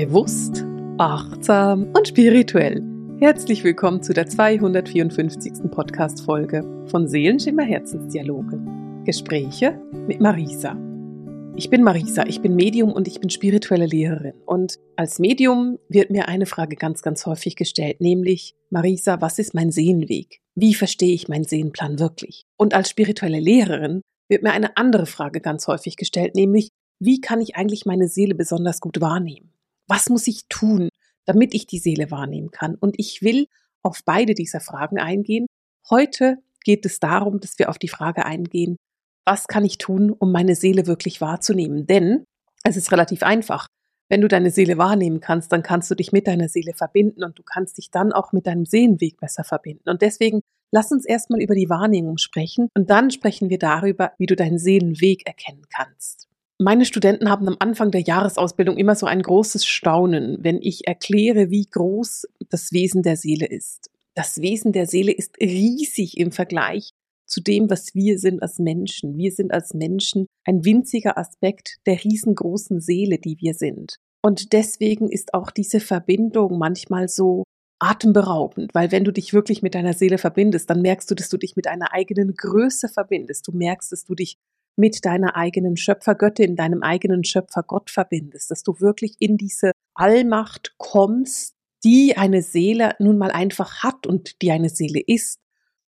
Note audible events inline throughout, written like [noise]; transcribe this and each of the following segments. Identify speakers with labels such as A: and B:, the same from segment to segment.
A: Bewusst, achtsam und spirituell. Herzlich willkommen zu der 254. Podcast-Folge von Seelenschimmer Herzensdialoge. Gespräche mit Marisa. Ich bin Marisa, ich bin Medium und ich bin spirituelle Lehrerin. Und als Medium wird mir eine Frage ganz, ganz häufig gestellt, nämlich, Marisa, was ist mein Seelenweg? Wie verstehe ich meinen Seelenplan wirklich? Und als spirituelle Lehrerin wird mir eine andere Frage ganz häufig gestellt, nämlich, wie kann ich eigentlich meine Seele besonders gut wahrnehmen? Was muss ich tun, damit ich die Seele wahrnehmen kann? Und ich will auf beide dieser Fragen eingehen. Heute geht es darum, dass wir auf die Frage eingehen, was kann ich tun, um meine Seele wirklich wahrzunehmen? Denn es ist relativ einfach. Wenn du deine Seele wahrnehmen kannst, dann kannst du dich mit deiner Seele verbinden und du kannst dich dann auch mit deinem Seelenweg besser verbinden. Und deswegen lass uns erstmal über die Wahrnehmung sprechen und dann sprechen wir darüber, wie du deinen Seelenweg erkennen kannst. Meine Studenten haben am Anfang der Jahresausbildung immer so ein großes Staunen, wenn ich erkläre, wie groß das Wesen der Seele ist. Das Wesen der Seele ist riesig im Vergleich zu dem, was wir sind als Menschen. Wir sind als Menschen ein winziger Aspekt der riesengroßen Seele, die wir sind. Und deswegen ist auch diese Verbindung manchmal so atemberaubend, weil wenn du dich wirklich mit deiner Seele verbindest, dann merkst du, dass du dich mit einer eigenen Größe verbindest. Du merkst, dass du dich mit deiner eigenen Schöpfergöttin, deinem eigenen Schöpfergott verbindest, dass du wirklich in diese Allmacht kommst, die eine Seele nun mal einfach hat und die eine Seele ist.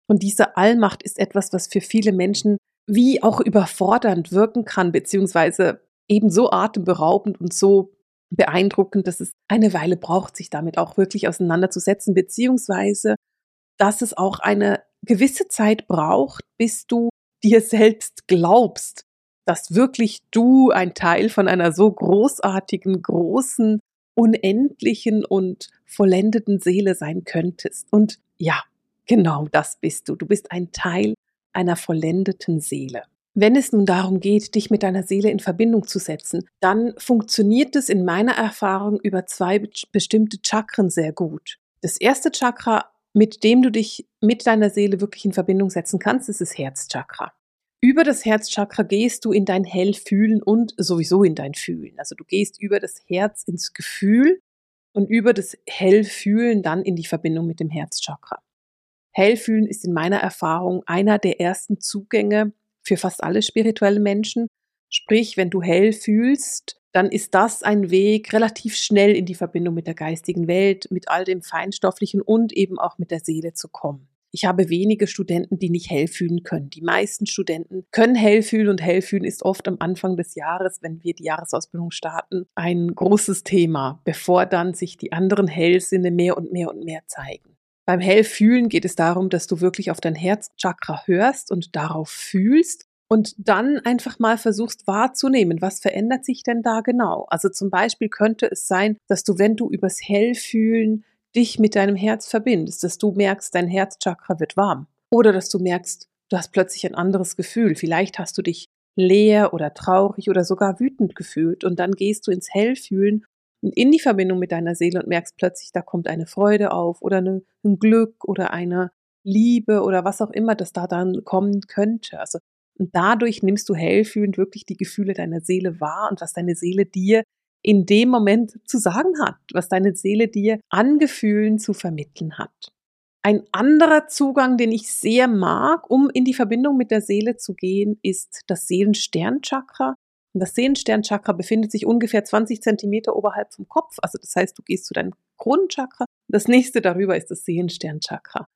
A: Und diese Allmacht ist etwas, was für viele Menschen wie auch überfordernd wirken kann, beziehungsweise eben so atemberaubend und so beeindruckend, dass es eine Weile braucht, sich damit auch wirklich auseinanderzusetzen, beziehungsweise dass es auch eine gewisse Zeit braucht, bis du dir selbst glaubst, dass wirklich du ein Teil von einer so großartigen, großen, unendlichen und vollendeten Seele sein könntest. Und ja, genau das bist du. Du bist ein Teil einer vollendeten Seele. Wenn es nun darum geht, dich mit deiner Seele in Verbindung zu setzen, dann funktioniert es in meiner Erfahrung über zwei bestimmte Chakren sehr gut. Das erste Chakra mit dem du dich mit deiner Seele wirklich in Verbindung setzen kannst, ist das Herzchakra. Über das Herzchakra gehst du in dein Hellfühlen und sowieso in dein Fühlen. Also du gehst über das Herz ins Gefühl und über das Hellfühlen dann in die Verbindung mit dem Herzchakra. Hellfühlen ist in meiner Erfahrung einer der ersten Zugänge für fast alle spirituellen Menschen. Sprich, wenn du hell fühlst, dann ist das ein Weg relativ schnell in die Verbindung mit der geistigen Welt, mit all dem Feinstofflichen und eben auch mit der Seele zu kommen. Ich habe wenige Studenten, die nicht hell fühlen können. Die meisten Studenten können hell fühlen und hell fühlen ist oft am Anfang des Jahres, wenn wir die Jahresausbildung starten, ein großes Thema, bevor dann sich die anderen Hellsinne mehr und mehr und mehr zeigen. Beim Hellfühlen geht es darum, dass du wirklich auf dein Herzchakra hörst und darauf fühlst und dann einfach mal versuchst wahrzunehmen, was verändert sich denn da genau. Also zum Beispiel könnte es sein, dass du, wenn du übers Hellfühlen dich mit deinem Herz verbindest, dass du merkst, dein Herzchakra wird warm. Oder dass du merkst, du hast plötzlich ein anderes Gefühl. Vielleicht hast du dich leer oder traurig oder sogar wütend gefühlt und dann gehst du ins Hellfühlen und in die Verbindung mit deiner Seele und merkst plötzlich, da kommt eine Freude auf oder ein Glück oder eine Liebe oder was auch immer das da dann kommen könnte. Also und dadurch nimmst du hellfühlend wirklich die Gefühle deiner Seele wahr und was deine Seele dir in dem Moment zu sagen hat, was deine Seele dir an Gefühlen zu vermitteln hat. Ein anderer Zugang, den ich sehr mag, um in die Verbindung mit der Seele zu gehen, ist das Seelensternchakra. Und das Seelensternchakra befindet sich ungefähr 20 Zentimeter oberhalb vom Kopf. Also das heißt, du gehst zu deinem Kronenchakra. Das nächste darüber ist das Seelensternchakra.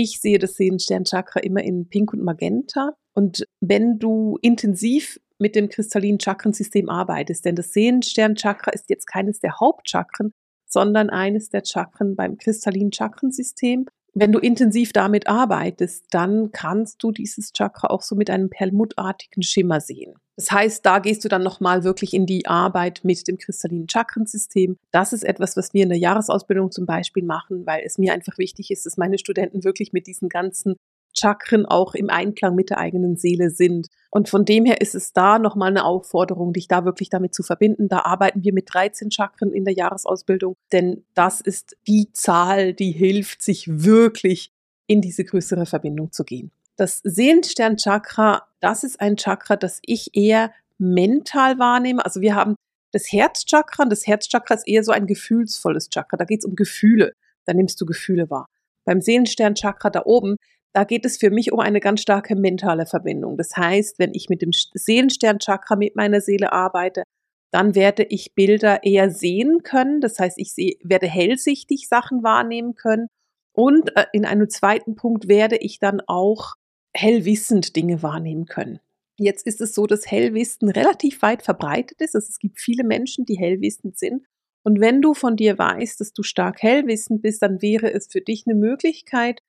A: Ich sehe das Seelensternchakra immer in Pink und Magenta. Und wenn du intensiv mit dem kristallinen Chakrensystem arbeitest, denn das Seelensternchakra ist jetzt keines der Hauptchakren, sondern eines der Chakren beim kristallinen Chakrensystem. Wenn du intensiv damit arbeitest, dann kannst du dieses Chakra auch so mit einem perlmuttartigen Schimmer sehen. Das heißt, da gehst du dann nochmal wirklich in die Arbeit mit dem kristallinen Chakrensystem. Das ist etwas, was wir in der Jahresausbildung zum Beispiel machen, weil es mir einfach wichtig ist, dass meine Studenten wirklich mit diesen ganzen Chakren auch im Einklang mit der eigenen Seele sind. Und von dem her ist es da nochmal eine Aufforderung, dich da wirklich damit zu verbinden. Da arbeiten wir mit 13 Chakren in der Jahresausbildung, denn das ist die Zahl, die hilft, sich wirklich in diese größere Verbindung zu gehen. Das Seelenstern-Chakra, das ist ein Chakra, das ich eher mental wahrnehme. Also wir haben das Herzchakra. Und das Herzchakra ist eher so ein gefühlsvolles Chakra. Da geht es um Gefühle. Da nimmst du Gefühle wahr. Beim Seelensternchakra da oben, da geht es für mich um eine ganz starke mentale Verbindung. Das heißt, wenn ich mit dem Seelensternchakra mit meiner Seele arbeite, dann werde ich Bilder eher sehen können. Das heißt, ich seh, werde hellsichtig Sachen wahrnehmen können. Und äh, in einem zweiten Punkt werde ich dann auch hellwissend Dinge wahrnehmen können. Jetzt ist es so, dass Hellwissen relativ weit verbreitet ist. Also es gibt viele Menschen, die hellwissend sind. Und wenn du von dir weißt, dass du stark hellwissend bist, dann wäre es für dich eine Möglichkeit,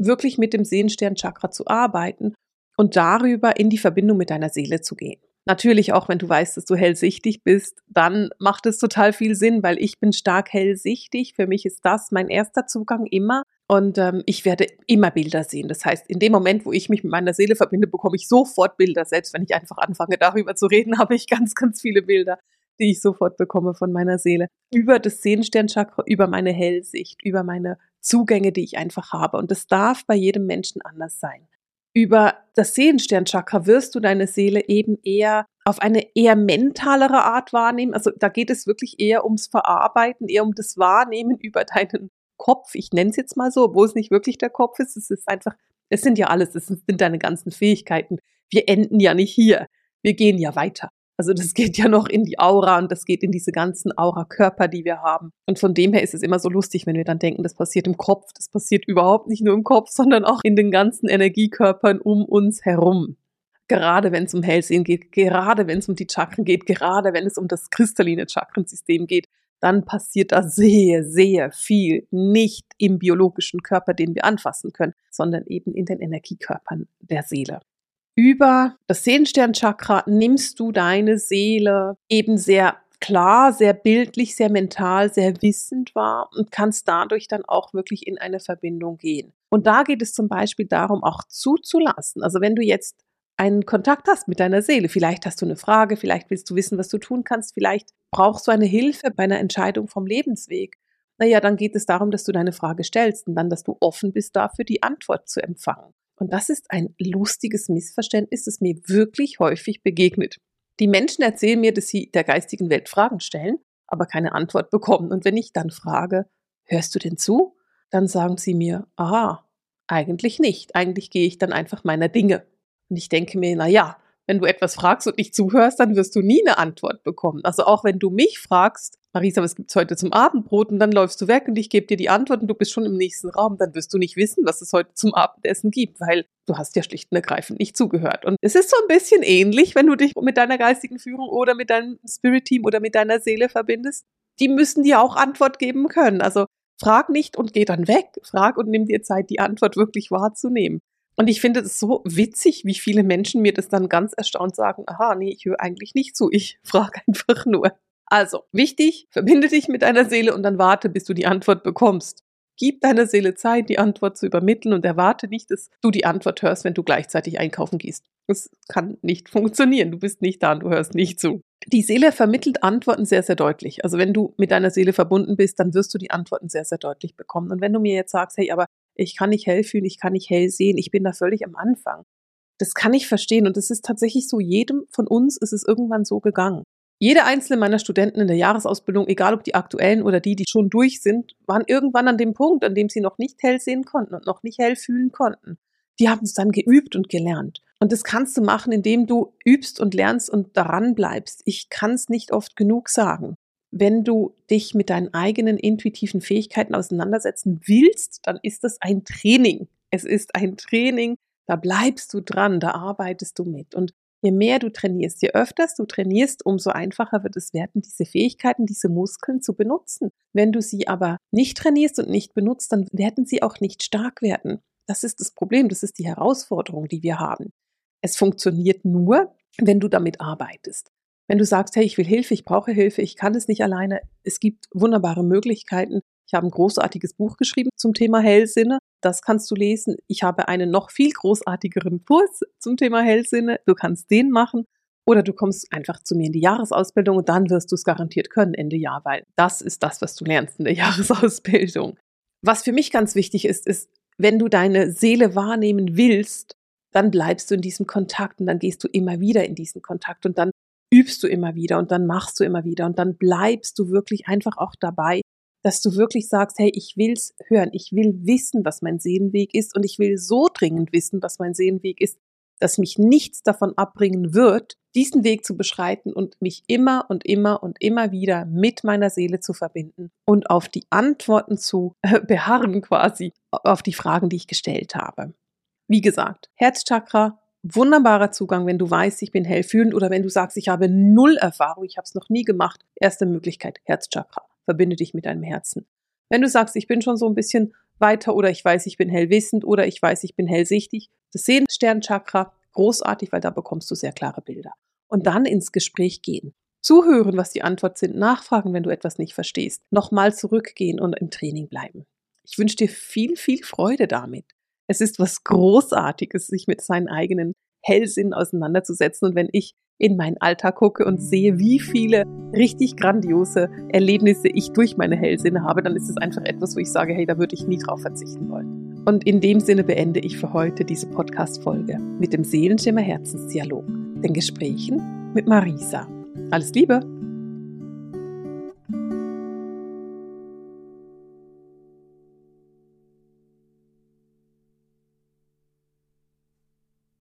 A: wirklich mit dem Sehensternchakra zu arbeiten und darüber in die Verbindung mit deiner Seele zu gehen. Natürlich auch, wenn du weißt, dass du hellsichtig bist, dann macht es total viel Sinn, weil ich bin stark hellsichtig. Für mich ist das mein erster Zugang immer. Und ähm, ich werde immer Bilder sehen. Das heißt, in dem Moment, wo ich mich mit meiner Seele verbinde, bekomme ich sofort Bilder. Selbst wenn ich einfach anfange, darüber zu reden, [laughs] habe ich ganz, ganz viele Bilder, die ich sofort bekomme von meiner Seele. Über das Sehensternchakra, über meine Hellsicht, über meine Zugänge, die ich einfach habe. Und das darf bei jedem Menschen anders sein. Über das Seelensternchakra wirst du deine Seele eben eher auf eine eher mentalere Art wahrnehmen. Also da geht es wirklich eher ums Verarbeiten, eher um das Wahrnehmen [laughs] über deinen Kopf. Ich nenne es jetzt mal so, obwohl es nicht wirklich der Kopf ist. Es ist einfach, es sind ja alles, es sind deine ganzen Fähigkeiten. Wir enden ja nicht hier. Wir gehen ja weiter. Also das geht ja noch in die Aura und das geht in diese ganzen Aura-Körper, die wir haben. Und von dem her ist es immer so lustig, wenn wir dann denken, das passiert im Kopf. Das passiert überhaupt nicht nur im Kopf, sondern auch in den ganzen Energiekörpern um uns herum. Gerade wenn es um Hellsehen geht, gerade wenn es um die Chakren geht, gerade wenn es um das kristalline Chakrensystem geht, dann passiert da sehr, sehr viel nicht im biologischen Körper, den wir anfassen können, sondern eben in den Energiekörpern der Seele über das Sehensternchakra nimmst du deine Seele eben sehr klar, sehr bildlich, sehr mental, sehr wissend wahr und kannst dadurch dann auch wirklich in eine Verbindung gehen. Und da geht es zum Beispiel darum, auch zuzulassen. Also wenn du jetzt einen Kontakt hast mit deiner Seele, vielleicht hast du eine Frage, vielleicht willst du wissen, was du tun kannst, vielleicht brauchst du eine Hilfe bei einer Entscheidung vom Lebensweg. Naja, dann geht es darum, dass du deine Frage stellst und dann, dass du offen bist dafür, die Antwort zu empfangen. Und das ist ein lustiges Missverständnis, das mir wirklich häufig begegnet. Die Menschen erzählen mir, dass sie der geistigen Welt Fragen stellen, aber keine Antwort bekommen. Und wenn ich dann frage, hörst du denn zu? Dann sagen sie mir, ah, eigentlich nicht. Eigentlich gehe ich dann einfach meiner Dinge. Und ich denke mir, na ja, wenn du etwas fragst und nicht zuhörst, dann wirst du nie eine Antwort bekommen. Also auch wenn du mich fragst, Marisa, was gibt's heute zum Abendbrot? Und dann läufst du weg und ich gebe dir die Antwort und du bist schon im nächsten Raum, dann wirst du nicht wissen, was es heute zum Abendessen gibt, weil du hast ja schlicht und ergreifend nicht zugehört. Und es ist so ein bisschen ähnlich, wenn du dich mit deiner geistigen Führung oder mit deinem Spirit-Team oder mit deiner Seele verbindest. Die müssen dir auch Antwort geben können. Also frag nicht und geh dann weg. Frag und nimm dir Zeit, die Antwort wirklich wahrzunehmen. Und ich finde es so witzig, wie viele Menschen mir das dann ganz erstaunt sagen, aha, nee, ich höre eigentlich nicht zu, ich [laughs] frage einfach nur. Also, wichtig, verbinde dich mit deiner Seele und dann warte, bis du die Antwort bekommst. Gib deiner Seele Zeit, die Antwort zu übermitteln und erwarte nicht, dass du die Antwort hörst, wenn du gleichzeitig einkaufen gehst. Das kann nicht funktionieren. Du bist nicht da und du hörst nicht zu. Die Seele vermittelt Antworten sehr, sehr deutlich. Also wenn du mit deiner Seele verbunden bist, dann wirst du die Antworten sehr, sehr deutlich bekommen. Und wenn du mir jetzt sagst, hey, aber ich kann nicht hell fühlen, ich kann nicht hell sehen, ich bin da völlig am Anfang. Das kann ich verstehen und es ist tatsächlich so, jedem von uns ist es irgendwann so gegangen. Jede einzelne meiner Studenten in der Jahresausbildung, egal ob die aktuellen oder die, die schon durch sind, waren irgendwann an dem Punkt, an dem sie noch nicht hell sehen konnten und noch nicht hell fühlen konnten. Die haben es dann geübt und gelernt. Und das kannst du machen, indem du übst und lernst und daran bleibst. Ich kann es nicht oft genug sagen. Wenn du dich mit deinen eigenen intuitiven Fähigkeiten auseinandersetzen willst, dann ist das ein Training. Es ist ein Training, da bleibst du dran, da arbeitest du mit. Und je mehr du trainierst, je öfters du trainierst, umso einfacher wird es werden, diese Fähigkeiten, diese Muskeln zu benutzen. Wenn du sie aber nicht trainierst und nicht benutzt, dann werden sie auch nicht stark werden. Das ist das Problem, das ist die Herausforderung, die wir haben. Es funktioniert nur, wenn du damit arbeitest. Wenn du sagst, hey, ich will Hilfe, ich brauche Hilfe, ich kann es nicht alleine, es gibt wunderbare Möglichkeiten. Ich habe ein großartiges Buch geschrieben zum Thema Hellsinne. Das kannst du lesen. Ich habe einen noch viel großartigeren Kurs zum Thema Hellsinne. Du kannst den machen. Oder du kommst einfach zu mir in die Jahresausbildung und dann wirst du es garantiert können Ende Jahr, weil das ist das, was du lernst in der [laughs] Jahresausbildung. Was für mich ganz wichtig ist, ist, wenn du deine Seele wahrnehmen willst, dann bleibst du in diesem Kontakt und dann gehst du immer wieder in diesen Kontakt und dann übst du immer wieder und dann machst du immer wieder und dann bleibst du wirklich einfach auch dabei, dass du wirklich sagst, hey, ich will's hören, ich will wissen, was mein Seelenweg ist und ich will so dringend wissen, was mein Seelenweg ist, dass mich nichts davon abbringen wird, diesen Weg zu beschreiten und mich immer und immer und immer wieder mit meiner Seele zu verbinden und auf die Antworten zu äh, beharren quasi, auf die Fragen, die ich gestellt habe. Wie gesagt, Herzchakra, wunderbarer Zugang, wenn du weißt, ich bin hellfühlend oder wenn du sagst, ich habe null Erfahrung, ich habe es noch nie gemacht. Erste Möglichkeit, Herzchakra. Verbinde dich mit deinem Herzen. Wenn du sagst, ich bin schon so ein bisschen weiter oder ich weiß, ich bin hellwissend oder ich weiß, ich bin hellsichtig, das Sehensternchakra, großartig, weil da bekommst du sehr klare Bilder. Und dann ins Gespräch gehen. Zuhören, was die Antwort sind, nachfragen, wenn du etwas nicht verstehst, nochmal zurückgehen und im Training bleiben. Ich wünsche dir viel, viel Freude damit. Es ist was Großartiges, sich mit seinen eigenen Hellsinn auseinanderzusetzen. Und wenn ich in meinen Alltag gucke und sehe, wie viele richtig grandiose Erlebnisse ich durch meine Hellsinne habe, dann ist es einfach etwas, wo ich sage, hey, da würde ich nie drauf verzichten wollen. Und in dem Sinne beende ich für heute diese Podcast-Folge mit dem Seelenschimmer Herzensdialog, den Gesprächen mit Marisa. Alles Liebe!